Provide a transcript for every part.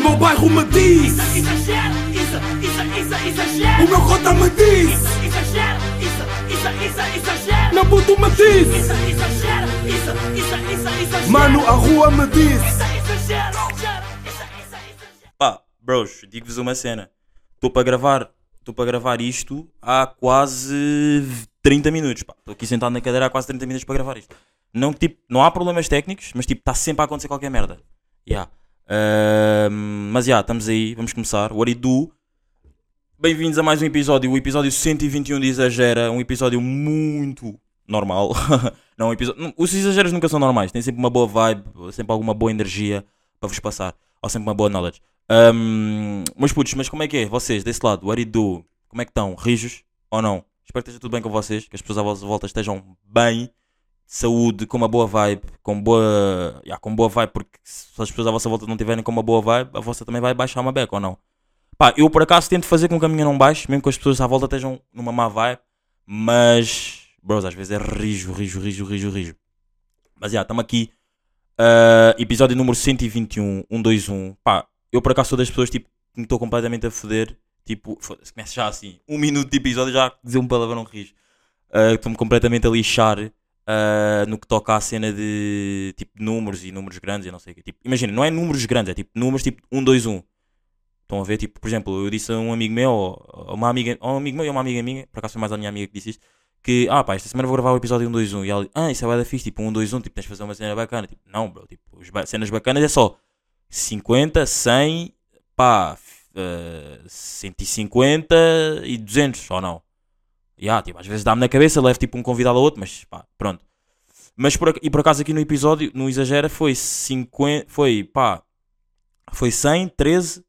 meu bairro me diz Isso, exagero, isso, isso, isso, exagero. O meu cota me diz Isso, exagero, isso, isso, isso, exagero. Meu puto me diz Isso, exagero, isso, isso, isso, exagero. Mano, a rua me diz Isso, exagero. Pá, bros, digo-vos uma cena. Estou para gravar, estou para gravar isto há quase 30 minutos. Estou aqui sentado na cadeira há quase 30 minutos para gravar isto. Não, tipo, não há problemas técnicos, mas tipo, está sempre a acontecer qualquer merda. Yeah. Ahm, mas já, yeah, estamos aí, vamos começar. What it do? Bem-vindos a mais um episódio, o episódio 121 de Exagera, um episódio muito normal. não, um episódio... os exageros nunca são normais, tem sempre uma boa vibe, sempre alguma boa energia para vos passar, ou sempre uma boa knowledge. Um, meus putos, mas como é que é? Vocês, desse lado, what it do? Como é que estão? Rijos ou não? Espero que esteja tudo bem com vocês, que as pessoas à vossa volta estejam bem, saúde, com uma boa vibe, com boa. Yeah, com boa vibe, porque se as pessoas à vossa volta não tiverem com uma boa vibe, a vossa também vai baixar uma beca ou não? Pá, eu por acaso tento fazer com que a minha não baixe, mesmo que as pessoas à volta estejam numa má vibe, mas. Bros, às vezes é rijo, rijo, rijo, rijo, rijo. Mas já, estamos aqui. Uh, episódio número 121, 121. Pá, eu por acaso sou das pessoas tipo, que me estou completamente a foder. Tipo, foda-se, começa já assim, um minuto de episódio já dizer um palavrão rijo. Uh, Estou-me completamente a lixar uh, no que toca à cena de tipo números e números grandes e não sei o quê. Tipo, imagina, não é números grandes, é tipo números tipo 1, 2, 1. Estão a ver? Tipo, por exemplo, eu disse a um amigo meu, ou uma amiga, ou um amigo meu e uma amiga minha, por acaso foi mais a minha amiga que disse isto, que, ah pá, esta semana vou gravar o episódio 1, 2, 1. E ela ah, isso é da fixe, tipo 1, 2, 1, tipo, tens de fazer uma cena bacana. Tipo, não, bro, tipo, os ba- cenas bacanas é só 50, 100, pá, uh, 150 e 200, ou não? Yeah, tipo, às vezes dá-me na cabeça, levo tipo um convidado ao outro, mas pá, pronto. Mas por, e por acaso aqui no episódio, no Exagera, foi 50, foi pá, foi 100, 13.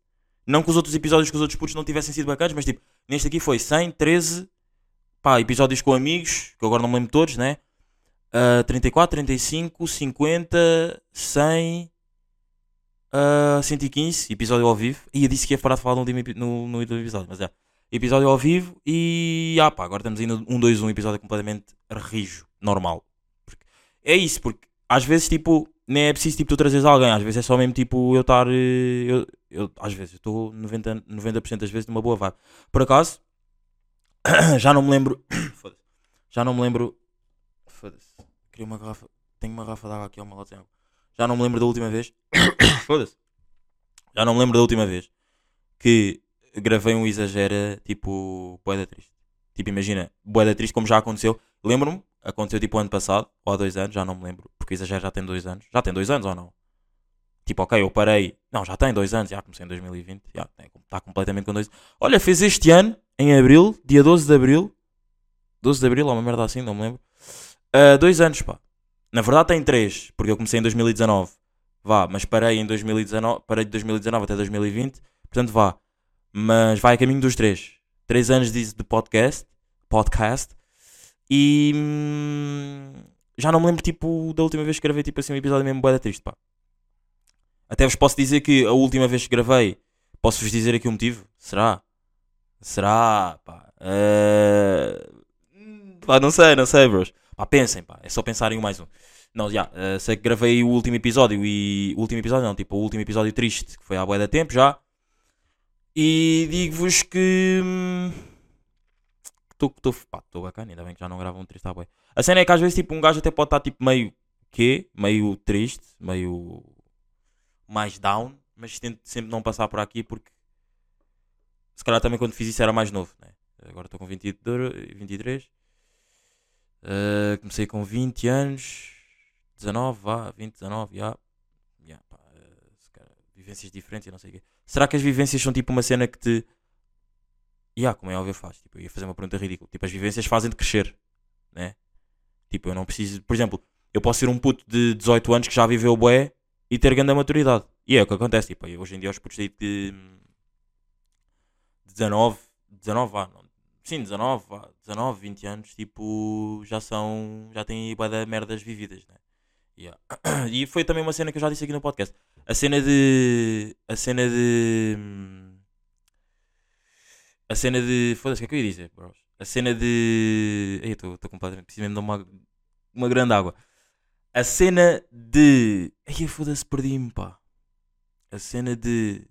Não que os outros episódios com os outros putos não tivessem sido bacanas, mas tipo, neste aqui foi 100, 13, pá, episódios com amigos, que agora não me lembro todos, né? Ah, 34, 35, 50, 100, ah, 115, episódio ao vivo. E eu disse que ia parar de falar no último episódio, mas é. Episódio ao vivo e. Ah pá, agora estamos no 1, 2, 1, episódio completamente rijo, normal. Porque- é isso, porque às vezes tipo, nem é preciso tipo tu trazeres alguém, às vezes é só mesmo tipo eu estar. eh, Eu, eu, às vezes estou 90%, 90 das vezes numa boa vibe. Por acaso, já não me lembro. Já não me lembro. Foda-se. Queria uma garrafa. Tenho uma garrafa de água aqui ao meu lado. Já não me lembro da última vez. Foda-se. Já não me lembro da última vez que gravei um exagera tipo boeda triste. Tipo, imagina, boeda triste como já aconteceu. Lembro-me, aconteceu tipo ano passado, ou há dois anos, já não me lembro, porque o exagero já tem dois anos. Já tem dois anos ou não? Tipo, ok, eu parei. Não, já tem dois anos, já comecei em 2020, já está completamente com dois Olha, fez este ano, em abril, dia 12 de abril. 12 de abril, ou uma merda assim, não me lembro. Ah, dois anos, pá. Na verdade tem três, porque eu comecei em 2019. Vá, mas parei em 2019, parei de 2019 até 2020, portanto vá. Mas vai a caminho dos três. Três anos de, de podcast, podcast. E hum, já não me lembro, tipo, da última vez que gravei, tipo assim, um episódio mesmo boeda triste, pá. Até vos posso dizer que a última vez que gravei, posso-vos dizer aqui o motivo? Será? Será? Pá. Eh, pá, não sei, não sei, bros. Pá, pensem, pá. É só pensarem um mais um. Não, já. eh, sei que gravei o último episódio e. O último episódio não, tipo, o último episódio triste, que foi há boia da tempo já. E digo-vos que. Estou bacana, ainda bem que já não gravo um triste à boia. A cena é que às vezes tipo, um gajo até pode estar tipo meio. quê? Meio triste, meio. mais down, mas tento sempre não passar por aqui porque. Se calhar também quando fiz isso era mais novo, né? Agora estou com 22, 23. Uh, comecei com 20 anos, 19, vá, 20, 19, já. já pá, uh, vivências diferentes e não sei o quê. Será que as vivências são tipo uma cena que te. Já, como é óbvio, faz. Tipo, eu ia fazer uma pergunta ridícula. Tipo, as vivências fazem-te crescer, né? Tipo, eu não preciso. Por exemplo, eu posso ser um puto de 18 anos que já viveu bué e ter grande maturidade. E é o que acontece. Tipo, hoje em dia, os putos de. de 19, 19, vá, não, sim, 19, vá, 19, 20 anos, tipo, já são, já têm bué de merdas vividas, né? Yeah. E foi também uma cena que eu já disse aqui no podcast. A cena de, a cena de, a cena de, foda-se, o que é que eu ia dizer, bros? A cena de, ei, estou completamente, preciso mesmo de uma, uma grande água. A cena de, ei, foda-se, perdi-me, pá. A cena de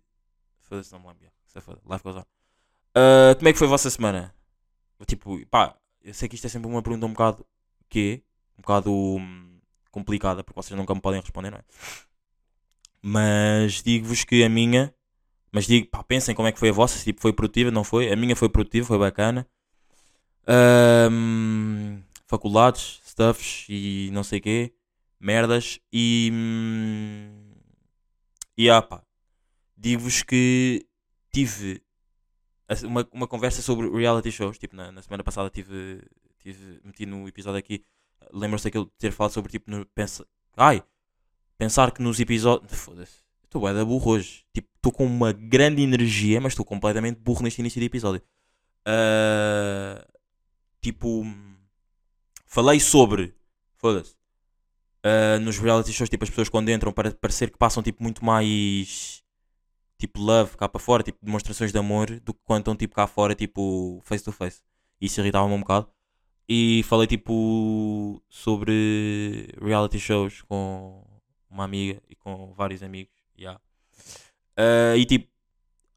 Foda-se, não me lembro. Isso é foda. Life goes on. Ah, como é que foi a vossa semana? Tipo, pá, eu sei que isto é sempre uma pergunta um bocado. que Um bocado hum, complicada, porque vocês nunca me podem responder, não é? Mas digo-vos que a minha. Mas digo, pá, pensem como é que foi a vossa. se, Tipo, foi produtiva, não foi? A minha foi produtiva, foi bacana. Ahm, faculdades, stuffs e não sei quê. Merdas. E. hum, E ah, pá. Digo-vos que tive uma, uma conversa sobre reality shows. Tipo, na, na semana passada tive, tive. Meti no episódio aqui. Lembram-se daquele de ter falado sobre tipo. No, pensa, ai! Pensar que nos episódios. Foda-se. Estou bué da burro hoje. Tipo, estou com uma grande energia, mas estou completamente burro neste início de episódio. Ah, tipo. Falei sobre. Foda-se. ah, nos reality shows, tipo, as pessoas quando entram para parecer que passam tipo muito mais. Tipo, love cá para fora, tipo, demonstrações de amor, do que quando estão tipo cá fora, tipo, face to face. Isso irritava-me um bocado. E falei tipo sobre reality shows com uma amiga e com vários amigos. yeah. Ah, e tipo,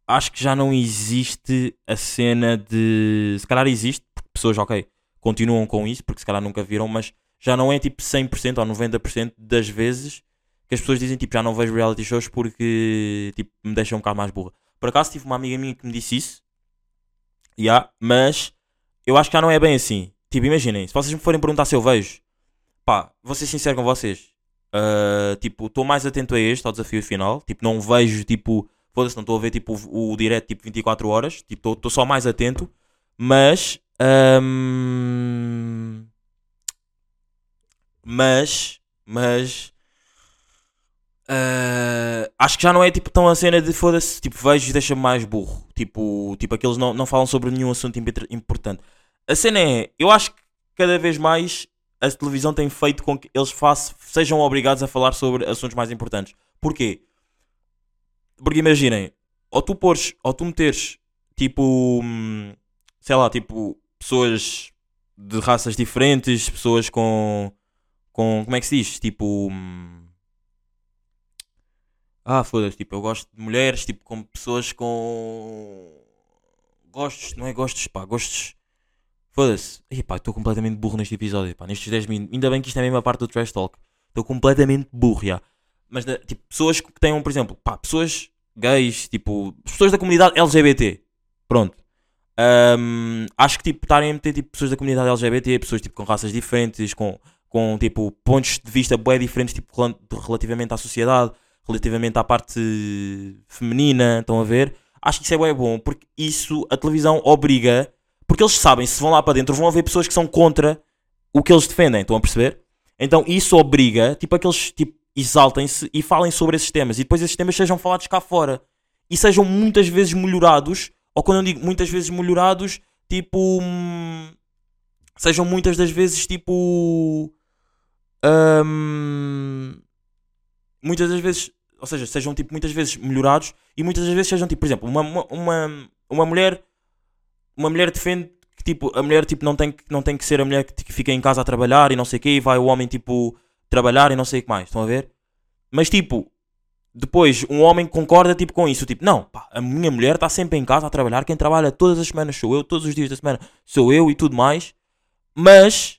acho que já não existe a cena de. Se calhar existe, porque pessoas, ok, continuam com isso, porque se calhar nunca viram, mas já não é tipo 100% ou 90% das vezes que as pessoas dizem tipo, já não vejo reality shows porque tipo, me deixam um bocado mais burra. Por acaso tive uma amiga minha que me disse isso, yeah, mas eu acho que já não é bem assim. Tipo, imaginem, se vocês me forem perguntar se eu vejo, pá, vou ser sincero com vocês. Ah, tipo, estou mais atento a este, ao desafio final. Tipo, não vejo, tipo, foda-se, não estou a ver, tipo, o, o direto, tipo, 24 horas. Tipo, estou só mais atento. Mas, ahm, mas, mas, ah, acho que já não é, tipo, tão a cena de, foda-se, tipo, vejo e deixa-me mais burro. Tipo, tipo, aqueles não, não falam sobre nenhum assunto impor- importante. A cena é, eu acho que cada vez mais a televisão tem feito com que eles façam, sejam obrigados a falar sobre assuntos mais importantes. Porquê? Porque imaginem, ou tu pôres, ou tu meteres, tipo, hum, sei lá, tipo, pessoas de raças diferentes, pessoas com, com, como é que se diz? Tipo, hum, ah, foda-se, tipo, eu gosto de mulheres, tipo, com pessoas com gostos, não é gostos, pá, gostos Foda-se. Ih, pá, estou completamente burro neste episódio, pá. Nestes 10 minutos. Ainda bem que isto é a mesma parte do Trash Talk. Estou completamente burro, já. Mas, tipo, pessoas que tenham, por exemplo, pá, pessoas gays, tipo, pessoas da comunidade LGBT. Pronto. Ahm, acho que, tipo, estarem a meter, tipo, pessoas da comunidade LGBT, pessoas, tipo, com raças diferentes, com, com tipo, pontos de vista bem diferentes, tipo, rel- relativamente à sociedade, relativamente à parte feminina, estão a ver? Acho que isso é bem bom, porque isso, a televisão obriga porque eles sabem, se vão lá para dentro, vão haver pessoas que são contra o que eles defendem, estão a perceber? Então isso obriga, tipo, a que eles tipo, exaltem-se e falem sobre esses temas. E depois esses temas sejam falados cá fora. E sejam muitas vezes melhorados, ou quando eu digo muitas vezes melhorados, tipo... hum, Sejam muitas das vezes, tipo... hum, muitas das vezes... Ou seja, sejam, tipo, muitas vezes melhorados e muitas das vezes sejam, tipo, por exemplo, uma, uma, uma, uma mulher uma mulher defende que tipo, a mulher tipo, não, tem, que- não tem que ser a mulher que, que fica em casa a trabalhar e não sei o quê, e vai o homem tipo trabalhar e não sei o que mais, estão a ver? Mas tipo, depois um homem concorda tipo com isso, tipo, não, pá, a minha mulher está sempre em casa a trabalhar, quem trabalha todas as semanas sou eu, todos os dias da semana sou eu e tudo mais, mas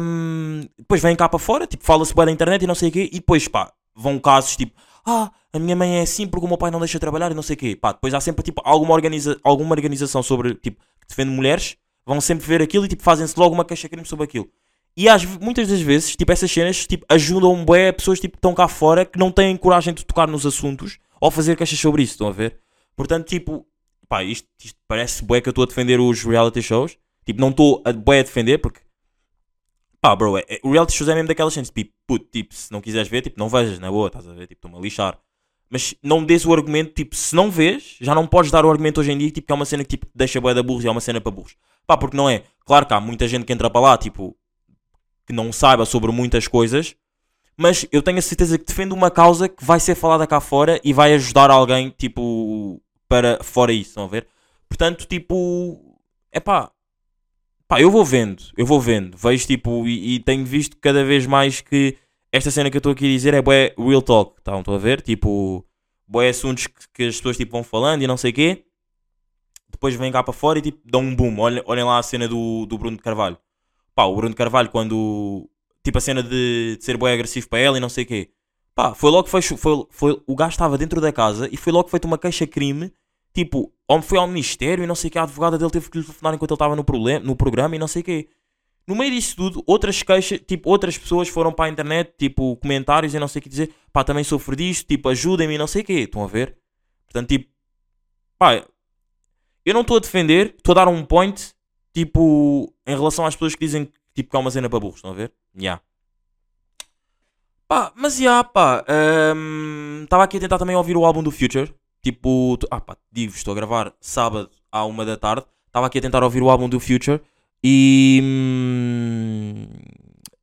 hum, depois vem cá para fora, tipo, fala-se bem na internet e não sei o quê, e depois pá, vão casos tipo, ah, a minha mãe é assim porque o meu pai não deixa trabalhar e não sei o quê. Pá, depois há sempre tipo alguma, organiza alguma organização sobre, tipo, que defende mulheres, vão sempre ver aquilo e tipo fazem-se logo uma queixa-crime sobre aquilo. E às, muitas das vezes, tipo, essas cenas tipo, ajudam bué pessoas tipo, que estão cá fora que não têm coragem de tocar nos assuntos ou fazer queixas sobre isso, estão a ver? Portanto, tipo, pá, isto, isto parece bué que eu estou a defender os reality shows. Tipo, não estou a bué a defender porque Pá, bro, é, é- o reality shows é mesmo daquelas cenas, tipo, puto, tipo, se não quiseres ver, tipo, não vejas, na boa, estás a ver, tipo, estou-me a lixar. Mas não dês o argumento, tipo, se não vês, já não podes dar o argumento hoje em dia, tipo, que é uma cena que, tipo, deixa bué da burros e é uma cena para burros. Pá, porque não é. Claro que há muita gente que entra para lá, tipo, que não saiba sobre muitas coisas, mas eu tenho a certeza que defende uma causa que vai ser falada cá fora e vai ajudar alguém, tipo, para fora isso, estão a ver? Portanto, tipo, é pá, pá, eu vou vendo, eu vou vendo, vejo tipo, e, e tenho visto cada vez mais que esta cena que eu estou aqui a dizer é bué real talk, tá? estão a ver? Tipo, boé assuntos que, que as pessoas tipo, vão falando e não sei o quê. Depois vêm cá para fora e tipo, dão um boom. Olhem, olhem lá a cena do, do Bruno de Carvalho. Pá, o Bruno de Carvalho, quando. Tipo, a cena de, de ser boé agressivo para ela e não sei o quê. Pá, foi logo que foi, foi, foi. O gajo estava dentro da casa e foi logo feita uma queixa-crime. Tipo, homem foi ao ministério e não sei o que. A advogada dele teve que lhe telefonar enquanto ele estava no, problem- no programa e não sei o quê. No meio disso tudo, outras queixas, tipo, outras pessoas foram para a internet, tipo, comentários e não sei o que dizer, pá, também sofro disto, tipo, ajudem-me e não sei o quê. Estão a ver? Portanto, tipo, pá, eu não estou a defender, estou a dar um point, tipo, em relação às pessoas que dizem tipo, que há uma cena para burros, estão a ver? Ya. Pá, mas já, pá, estava aqui a tentar também ouvir o álbum do Future, tipo, ah pá, digo, estou a gravar sábado à uma da tarde, estava aqui a tentar ouvir o álbum do Future e. hum,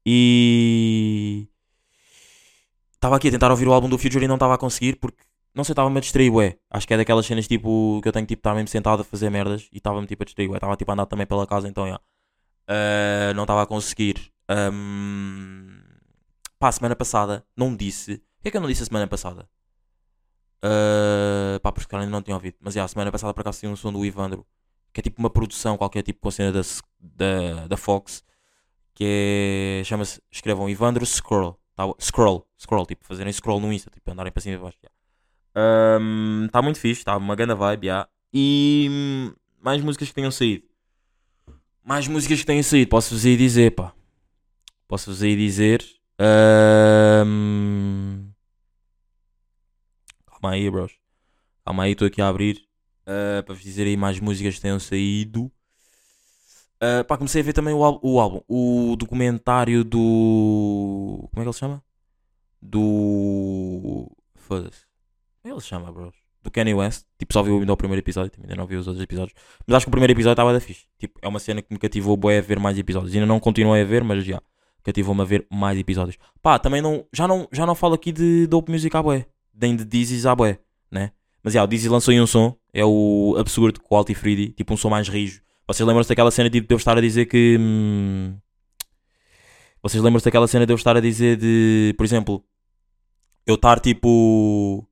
E. Estava aqui a tentar ouvir o álbum do Future e não estava a conseguir porque. Não sei, estava-me a distrair, ué. Acho que é daquelas cenas tipo que eu tenho tipo estar mesmo sentado a fazer merdas e estava-me tipo a distrair, ué. Estava tipo a andar também pela casa, então já. Ah, não estava a conseguir. Ahm, Pá, semana passada não disse. O que é que eu não disse a semana passada? Uh, pá, porque ainda não tinha ouvido. Mas já, a semana passada por acaso tinha um som do Ivandro. Que é tipo uma produção qualquer, tipo com a cena da, da, da Fox. Que é. Chama-se. Escrevam Ivandro Scroll. Tá, scroll. Scroll, tipo, fazerem scroll no Insta, tipo, andarem para cima e para baixo. Está muito fixe, está uma grande vibe, já. E. hum, Mais músicas que tenham saído. Mais músicas que tenham saído, posso-vos aí dizer, pá. Posso-vos aí dizer. Ahm, Calma aí, bros. Calma aí, estou aqui a abrir ah, para vos dizer aí mais músicas que tenham saído. Ah, pá, comecei a ver também o, o álbum, o documentário do. Como é que ele se chama? Do. Foda-se. Como é que ele se chama, bros? Do Kanye West. Tipo, só vi o primeiro episódio, ainda não vi os outros episódios. Mas acho que o primeiro episódio estava da fixe. Tipo, é uma cena que me cativou bué a ver mais episódios. Ainda não continuei a ver, mas já. Cativou-me a ver mais episódios. Pá, também não. Já não, já não falo aqui de Dope Music à bué. Nem de Dizzy's à bué, né? Mas já, o Dizzy lançou aí um som. É o Absurdo com o Alti Freedy. Tipo, um som mais rijo. Vocês lembram-se daquela cena de eu estar a dizer que. hum, Vocês lembram-se daquela cena de eu estar a dizer de. Por exemplo. Eu estar tipo.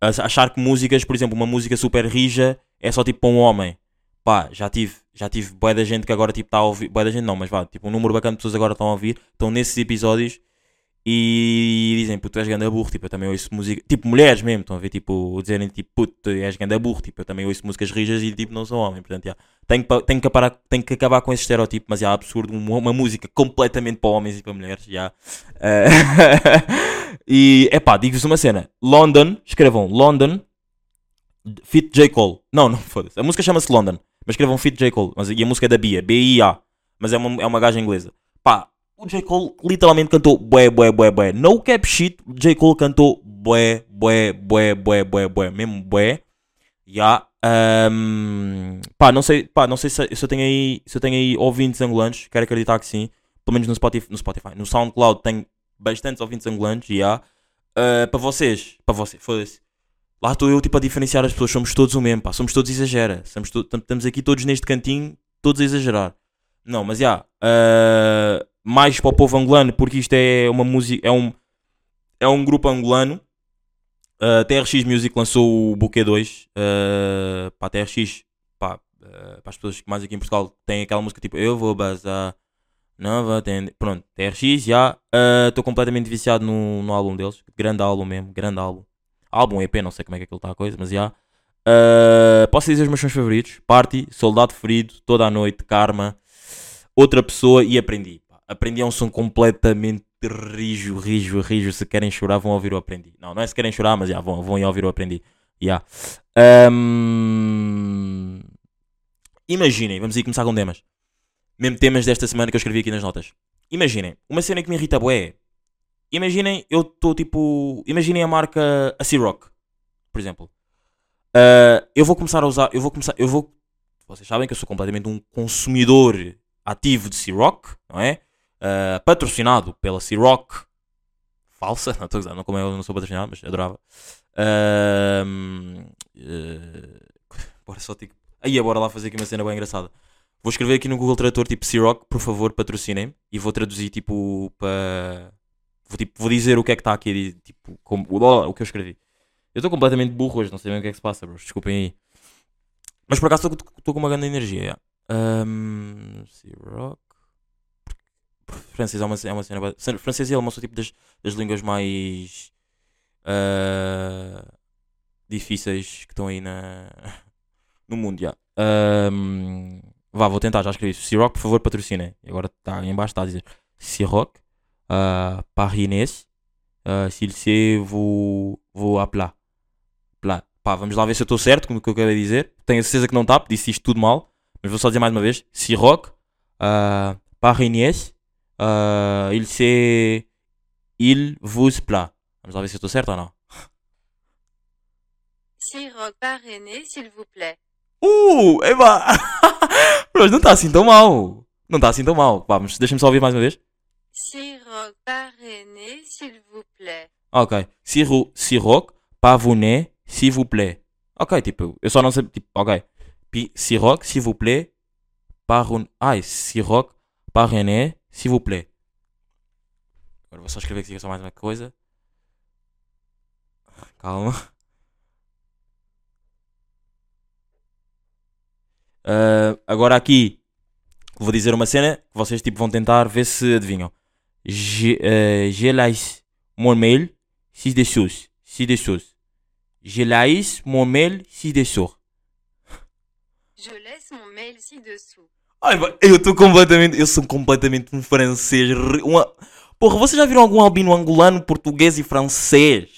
A achar que músicas, por exemplo, uma música super rija é só tipo para um homem. Pá, já tive, já tive bué da gente que agora tipo está a ouvir. Bué da gente não, mas vá, tipo um número bacana de pessoas agora estão a ouvir. Estão nesses episódios e dizem, puto, tu és ganda burro, tipo, eu também ouço música. Tipo, mulheres mesmo, estão a ver, tipo, dizerem, tipo, puto, tu és ganda burro, tipo, eu também ouço músicas rijas e, tipo, não sou homem. Portanto, já, tenho, que tenho, que parar, tenho que acabar com esse estereótipo, mas, já, absurdo, uma, uma música completamente para homens e para mulheres, já. Eh, e, é pá, digo-vos uma cena: London, escrevam London, Fit J. Cole. Não, não, foda-se. A música chama-se London, mas escrevam Fit J. Cole. Mas, e a música é da Bia, B-I-A. Mas é uma, é uma gaja inglesa. Pá, o J. Cole literalmente cantou bué, bué, bué, bué. No cap shit, J. Cole cantou bué, bué, bué, bué, bué, bué. Mesmo bué. Já. ahm, pá, não sei, pá, não sei se, se eu tenho aí, se eu tenho aí ouvintes angolanos. Quero acreditar que sim. Pelo menos no Spotify, no, Spotify. no SoundCloud tenho bastantes ouvintes angolanos. Já. Ah, para vocês, para vocês, foda-se. Lá estou eu tipo a diferenciar as pessoas, somos todos o mesmo, pá, somos todos exagera, to- tam- estamos aqui todos neste cantinho, todos a exagerar. Não, mas já, ah, mais para o povo angolano, porque isto é uma música, é um, é um grupo angolano. A TRX Music lançou o Bouquet 2 uh, para a TRX, pá, ah, para as pessoas que mais aqui em Portugal têm aquela música tipo Eu vou bazar, não vou atender. Pronto, TRX já. Estou completamente viciado no, no álbum deles. Grande álbum mesmo, grande álbum. Álbum EP, não sei como é que aquilo está a coisa, mas já. Uh, posso dizer os meus sons favoritos: Party, Soldado Ferido, Toda a Noite, Karma, Outra Pessoa e Aprendi. Aprendi é um som completamente rijo, rijo, rijo. Se querem chorar, vão ouvir o Aprendi. Não, não é se querem chorar, mas já, vão, vão ir ouvir o Aprendi. Já. Um, Imaginem, vamos aí começar com temas. Mesmo temas desta semana que eu escrevi aqui nas notas. Imaginem, uma cena que me irrita bué. Imaginem, eu estou tipo. Imaginem a marca a Ciroc, por exemplo. Ah, eu vou começar a usar. Eu vou começar. Eu vou. Vocês sabem que eu sou completamente um consumidor ativo de Ciroc, não é? Ah, patrocinado pela Ciroc. Falsa, não estou a não como eu não sou patrocinado, mas adorava. Ahm, eh, bora só tipo. Aí, bora lá fazer aqui uma cena bem engraçada. Vou escrever aqui no Google Tradutor tipo Ciroc, por favor, patrocinem-me. E vou traduzir tipo para. Vou, tipo, vou dizer o que é que está aqui, tipo, como, o que eu escrevi. Eu estou completamente burro hoje, não sei bem o que é que se passa, bros. Desculpem aí. Mas por acaso estou com uma grande energia. Yeah. Um, C-Rock. Francês é uma, é uma cena. Francês e alemão são tipo das, das línguas mais. ah, difíceis que estão aí na, no mundo. Yeah. Um, vá, vou tentar, já escrevi isso. C-Rock, por favor, patrocinem. Agora está em baixo, está a dizer C-Rock, uh, Parinês, uh, s'il sait vous, vous appeler. Plá. Pá, vamos lá ver se eu estou certo com o que eu de dizer. Tenho a certeza que não está, disse isto tudo mal. Mas vou só dizer mais uma vez: Siroc, uh, Parinês, uh, il sait, il vous plaît. Vamos lá ver se eu estou certo ou não. Siroc parrainé, s'il vous plaît. Uh, eba! Mas não está assim tão mal. Não está assim tão mal. Vamos, deixa-me só ouvir mais uma vez. Siroc parrainé, s'il vous plaît. Ok. Siro, Siroc, Pavounet, s'il vous plaît. Ok, tipo, eu só não sei. Tipo, ok. Siroc, s'il vous plaît. Parun. Ai, Siroc, Parrené, s'il vous plaît. Agora vou só escrever aqui só mais uma coisa. Calma. Ah, agora aqui vou dizer uma cena que vocês tipo, vão tentar ver se adivinham. J'ai euh, j'ai lais mon mail si des choses. Si des choses. J'ai lais mon mail si des choses. Je laisse mon mail ci-dessous. Eu estou completamente. Eu sou completamente um francês. Uma... Porra, vocês já viram algum albino angolano, português e francês?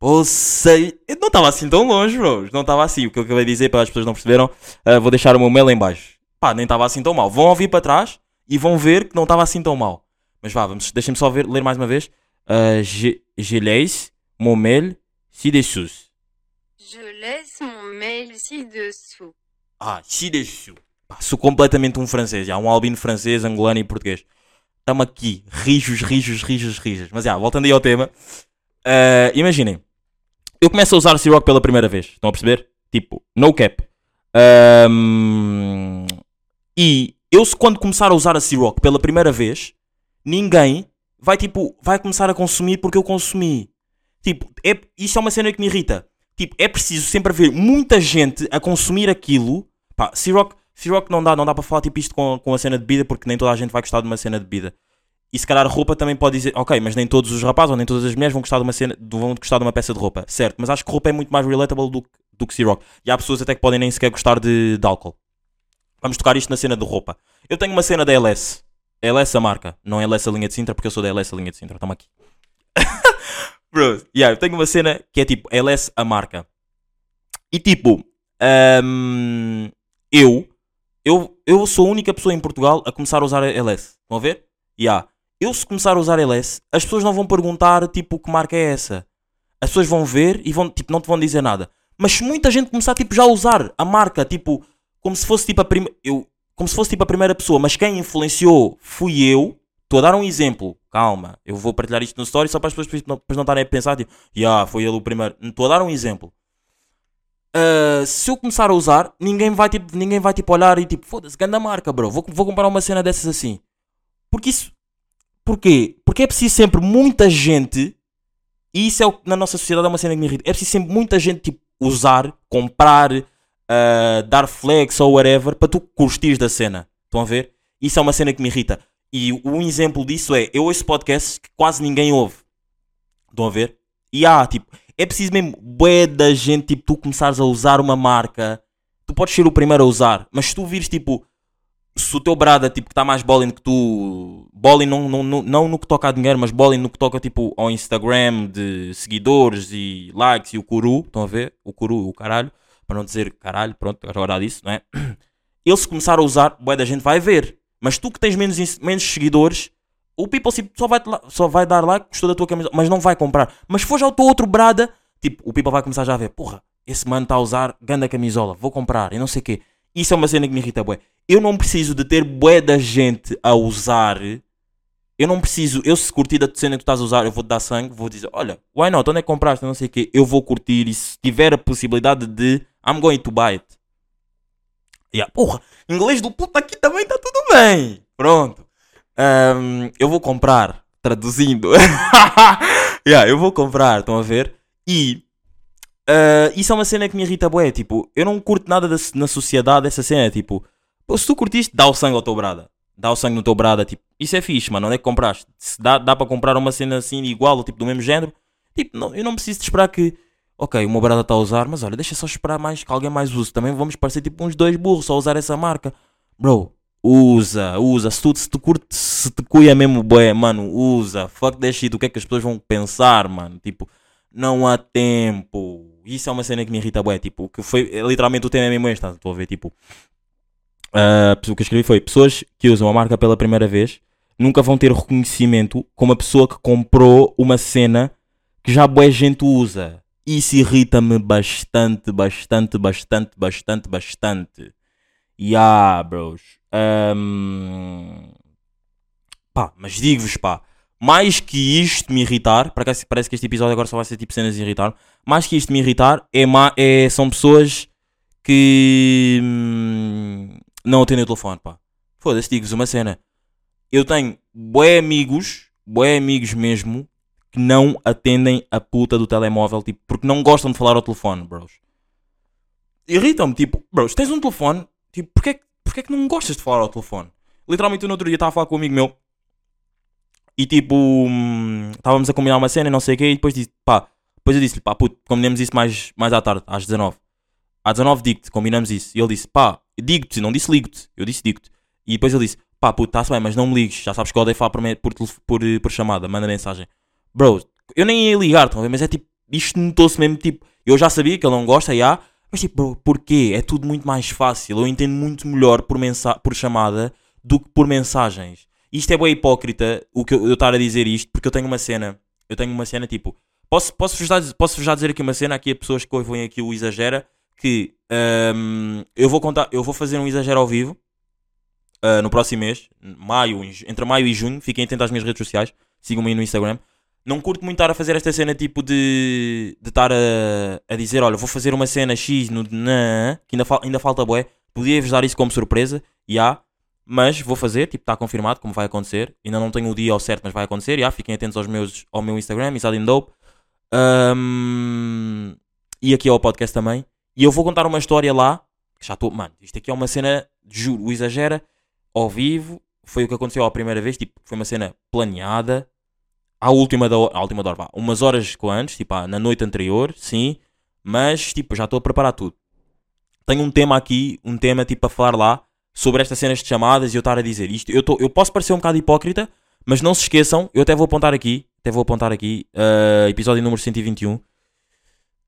Você. Eu não estava assim tão longe, bros. Não estava assim. O que eu acabei de dizer para as pessoas não perceberam. ah, vou deixar o meu mail em baixo. Pá, nem estava assim tão mal. Vão ouvir para trás e vão ver que não estava assim tão mal. Mas vá, vamos, deixem-me só ver, ler mais uma vez. Uh, je, je laisse mon mail ci-dessous. Je laisse mon mail ci-dessous. Ah, ci-dessous. Pá, Sou completamente um francês. Há um albino francês, angolano e português. Estamos aqui. Rijos, rijos, rijos, rijos. Mas já, voltando aí ao tema. ah, imaginem. Eu começo a usar C-Rock pela primeira vez. Estão a perceber? Tipo, no cap. Ahm, e eu, quando começar a usar a C-Rock pela primeira vez, ninguém vai, tipo, vai começar a consumir porque eu consumi. Tipo, é, isto é uma cena que me irrita. Tipo, é preciso sempre haver muita gente a consumir aquilo. Pá, C-Rock, C-Rock não dá, não dá para falar tipo isto com, com a cena de bebida porque nem toda a gente vai gostar de uma cena de bebida. E se calhar roupa também pode dizer, ok, mas nem todos os rapazes ou nem todas as mulheres vão gostar de uma cena, vão gostar de uma peça de roupa, certo? Mas acho que roupa é muito mais relatable do, do que C-Rock. E há pessoas até que podem nem sequer gostar de, de álcool. Vamos tocar isto na cena de roupa. Eu tenho uma cena da LS. LS a marca, não é LS a linha de Sintra, porque eu sou da LS a linha de Sintra. Toma aqui. Bro, yeah, eu tenho uma cena que é tipo LS a marca. E tipo, hum, eu, eu, eu sou a única pessoa em Portugal a começar a usar LS. Estão a ver? Yeah. Eu se começar a usar LS, as pessoas não vão perguntar tipo que marca é essa. As pessoas vão ver e vão, tipo, não te vão dizer nada. Mas se muita gente começar tipo, já a usar a marca, tipo, como se fosse tipo a primeira. Eu, como se fosse tipo a primeira pessoa, mas quem influenciou fui eu. Estou a dar um exemplo. Calma, eu vou partilhar isto no story só para as pessoas não, não estarem a pensar, tipo, yeah, foi ele o primeiro. Estou a dar um exemplo. Uh, se eu começar a usar, ninguém vai tipo, ninguém vai tipo olhar e tipo, foda-se, grande marca, bro. Vou, vou comprar uma cena dessas assim. Porque isso. Porquê? Porque é preciso sempre muita gente. E isso é o na nossa sociedade é uma cena que me irrita. É preciso sempre muita gente tipo, usar, comprar, uh, dar flex ou whatever para tu curtires da cena. Estão a ver? Isso é uma cena que me irrita. E um exemplo disso é: eu ouço podcasts que quase ninguém ouve. Estão a ver? E há, tipo, é preciso mesmo, bué da gente, tipo, tu começares a usar uma marca, tu podes ser o primeiro a usar, mas se tu vires, tipo, se o teu brada, tipo, que está mais bowling que tu, bowling não, não, não, não no que toca a dinheiro, mas bowling no que toca, tipo, ao Instagram de seguidores e likes e o curu, estão a ver? O curu, o caralho, para não dizer caralho, pronto, agora disso, não é? Ele se começar a usar, bué da gente vai ver, mas tu que tens menos, menos seguidores, o people só vai, só vai dar like, gostou da tua camisa, mas não vai comprar. Mas se for já teu outro brada, tipo, o people vai começar já a ver, porra, esse mano está a usar ganda camisola, vou comprar e não sei o quê. Isso é uma cena que me irrita, bué. Eu não preciso de ter bué da gente a usar. Eu não preciso, eu se curtir da cena que tu estás a usar, eu vou te dar sangue, vou dizer, olha, why not, onde é que compraste, não sei o quê. Eu vou curtir e se tiver a possibilidade de, I'm going to buy it. Yeah, porra, inglês do puta aqui também está tudo bem. Pronto. Ahm, eu vou comprar, traduzindo. yeah, eu vou comprar, estão a ver? E ah, isso é uma cena que me irrita, bué. Tipo, eu não curto nada da- na sociedade essa cena. Tipo, se tu curtiste, dá o sangue ao teu brada. Dá o sangue no teu brada. Tipo, isso é fixe, mano. Onde é que compraste? Se dá, dá para comprar uma cena assim igual, tipo do mesmo género, tipo, não, eu não preciso de esperar que. Ok, o meu brada está a usar, mas olha, deixa só esperar mais que alguém mais use. Também vamos parecer tipo uns dois burros só usar essa marca. Bro, usa, usa. Se tu, se tu curte, se te cuia mesmo, bué, mano, usa. Fuck that shit. O que é que as pessoas vão pensar, mano? Tipo, não há tempo. Isso é uma cena que me irrita, bué. Tipo, que foi é literalmente o tema é mesmo este. Estou a ver, tipo. ah, o que eu escrevi foi: pessoas que usam a marca pela primeira vez nunca vão ter reconhecimento como a pessoa que comprou uma cena que já boa gente usa. Isso irrita-me bastante, bastante, bastante, bastante, bastante. Yeah, bros. Ahm, Pá, mas digo-vos, pá, mais que isto me irritar, para cá parece que este episódio agora só vai ser tipo cenas de irritar, mais que isto me irritar, é, é são pessoas que hum, não atendem o telefone, pá. Foda-se, digo-vos uma cena. Eu tenho bué amigos, bué amigos mesmo, que não atendem a puta do telemóvel, tipo, porque não gostam de falar ao telefone, bros. Irritam-me, tipo, bros, tens um telefone, tipo, porquê, que- porquê que não gostas de falar ao telefone? Literalmente, no outro dia estava a falar com um amigo meu e tipo, hum, estávamos a combinar uma cena e não sei o quê, e depois disse, pá, depois eu disse-lhe, pá, puto, combinamos isso mais, mais à tarde, às 19. Às 19 digo-te, combinamos isso. E ele disse, pá, digo-te, não disse ligo-te. Eu disse digo-te. E depois ele disse, pá, puto, está-se bem, mas não me ligues. Já sabes que eu odeio falar por, por, por, por chamada, manda mensagem. Bro, eu nem ia ligar, estão a ver? Mas é tipo, isto notou-se mesmo, tipo, eu já sabia que ele não gosta, já, mas tipo, porquê? É tudo muito mais fácil. Eu entendo muito melhor por, por chamada do que por mensagens. Isto é bem hipócrita, o que eu estar a dizer isto, porque eu tenho uma cena, eu tenho uma cena tipo, posso, posso, já, posso já dizer aqui uma cena, aqui a pessoas que ouvem aqui o exagera, que hum, eu vou contar, eu vou fazer um exagero ao vivo uh, no próximo mês, maio, entre maio e junho, fiquem atentos às minhas redes sociais, sigam-me aí no Instagram. Não curto muito estar a fazer esta cena tipo de, de estar a, a dizer, olha, vou fazer uma cena X no na, que ainda, fal, ainda falta bué. Podia-vos dar isso como surpresa, já, mas vou fazer, tipo, está confirmado como vai acontecer. Ainda não tenho o dia ao certo, mas vai acontecer, já, fiquem atentos aos meus, ao meu Instagram, Isadindope. Um, e aqui ao podcast também. E eu vou contar uma história lá, que já estou, mano, isto aqui é uma cena, juro, exagera, ao vivo, foi o que aconteceu a primeira vez, tipo, foi uma cena planeada, à última da hora, à última da hora, vá, umas horas antes, tipo, na noite anterior, sim, mas, tipo, já estou a preparar tudo. Tenho um tema aqui, um tema, tipo, a falar lá, sobre estas cenas de chamadas e eu estar a dizer isto. Eu, tô, eu posso parecer um bocado hipócrita, mas não se esqueçam, eu até vou apontar aqui, até vou apontar aqui, ah, episódio número 121.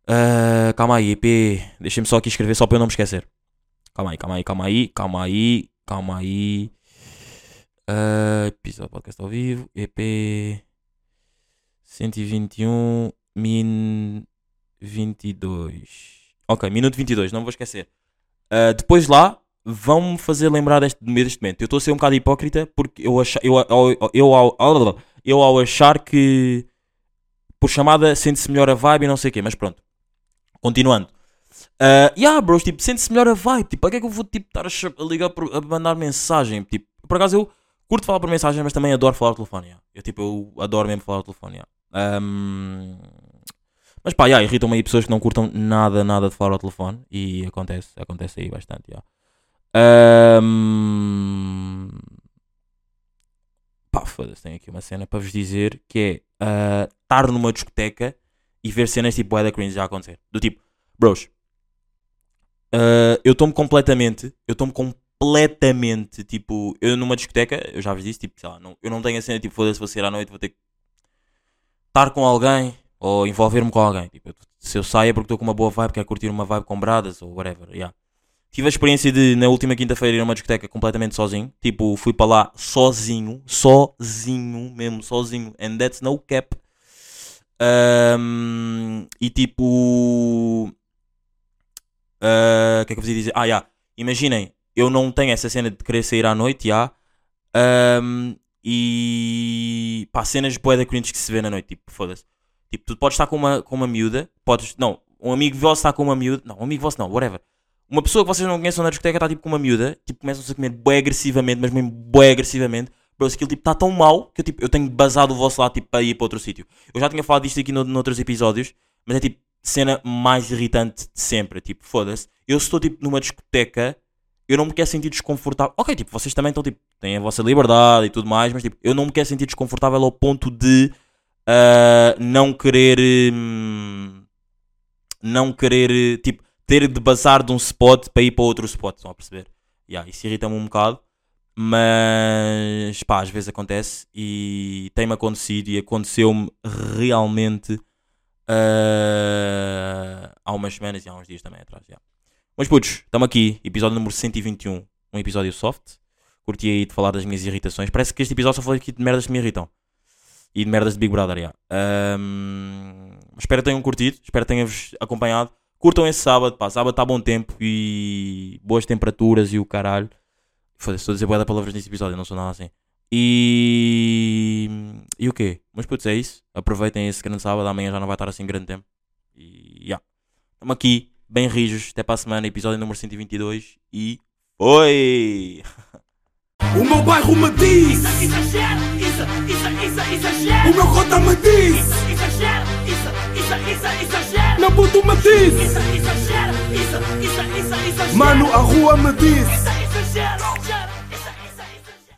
Ah, calma aí, EP, deixem-me só aqui escrever só para eu não me esquecer. Calma aí, calma aí, calma aí, calma aí, calma aí. Ah, episódio podcast ao vivo, EP 121 min 22. Ok, minuto 22, não vou esquecer. Ah, depois lá, vão-me fazer lembrar deste, deste momento. Eu estou a ser um bocado hipócrita porque eu, eu, eu, eu, ao, eu ao achar que por chamada sente-se melhor a vibe e não sei o quê, mas pronto. Continuando. Uh, yeah, bros, tipo, sente-se melhor a vibe. Tipo, para que é que eu vou tipo, estar a, ligar, por- a mandar mensagem? Tipo, por acaso eu curto falar por mensagem, mas também adoro falar ao telefone. yeah. Eu, tipo, eu adoro mesmo falar ao telefone. yeah. Um, mas pá, yeah, irritam-me aí pessoas que não curtam nada, nada de falar ao telefone. E acontece, acontece aí bastante. Yeah. Um, pá, foda-se, tenho aqui uma cena para vos dizer que é ah, estar numa discoteca e ver cenas tipo Weather Cringe já acontecer. Do tipo, bros, ah, eu estou-me completamente, eu estou-me completamente, tipo, eu numa discoteca, eu já vos disse, tipo, sei lá, não, eu não tenho a cena tipo, foda-se, vou sair à noite, vou ter que estar com alguém ou envolver-me com alguém. Tipo, se eu saio é porque estou com uma boa vibe, quero curtir uma vibe com bradas ou whatever, yeah. Tive a experiência de, na última quinta-feira, ir a uma discoteca completamente sozinho. Tipo, fui para lá sozinho, sozinho, mesmo sozinho, and that's no cap. Ahm, e tipo. ah, O que é que eu vos dizer? Ah, já. Imaginem, eu não tenho essa cena de querer sair à noite, já. Ahm, e. pá, cenas boeda cringe que se vê na noite, tipo, foda-se. Tipo, tu podes estar com uma, com uma miúda, podes. Não, um amigo vosso está com uma miúda. Não, um amigo vosso não, whatever. Uma pessoa que vocês não conhecem na discoteca está tipo com uma miúda, tipo, começam-se a comer bué agressivamente, mas mesmo bué agressivamente. Bro, aquilo tipo está tão mal que eu, tipo, eu tenho basado o vosso lado tipo, para ir para outro sítio. Eu já tinha falado disto aqui no, noutros episódios, mas é tipo, cena mais irritante de sempre. Tipo, foda-se. Eu estou tipo numa discoteca, eu não me quero sentir desconfortável. Ok, tipo, vocês também estão tipo, têm a vossa liberdade e tudo mais, mas tipo, eu não me quero sentir desconfortável ao ponto de ah, não querer. hum, não querer, tipo, ter de bazar de um spot para ir para outro spot. Estão a perceber? Yeah, isso irrita-me um bocado. Mas pá, às vezes acontece e tem-me acontecido e aconteceu-me realmente ah, há umas semanas e há uns dias também atrás. já. Mas putos, estamos aqui, episódio número 121, um episódio soft. Curti aí de falar das minhas irritações. Parece que este episódio só foi aqui de merdas que me irritam. E de merdas de Big Brother, já. Ahm, espero que tenham curtido, espero que tenham-vos acompanhado. Curtam esse sábado, pá, sábado está bom tempo e boas temperaturas e o caralho. Foda-se, estou a dizer boa palavras neste episódio, não sou nada assim. E. E o quê? Mas putz, é isso. Aproveitem esse grande sábado, amanhã já não vai estar assim grande tempo. E. já. Estamos aqui, bem rijos, até para a semana, episódio número 122 e. Foi! O meu bairro me diz, Exagero, isso, isso, isso, exagero. o meu cota me diz, Exagero, isso, isso, isso, exagero. meu puto me diz, Isso, exagero, isso, isso, isso, exagero. mano, a rua me diz.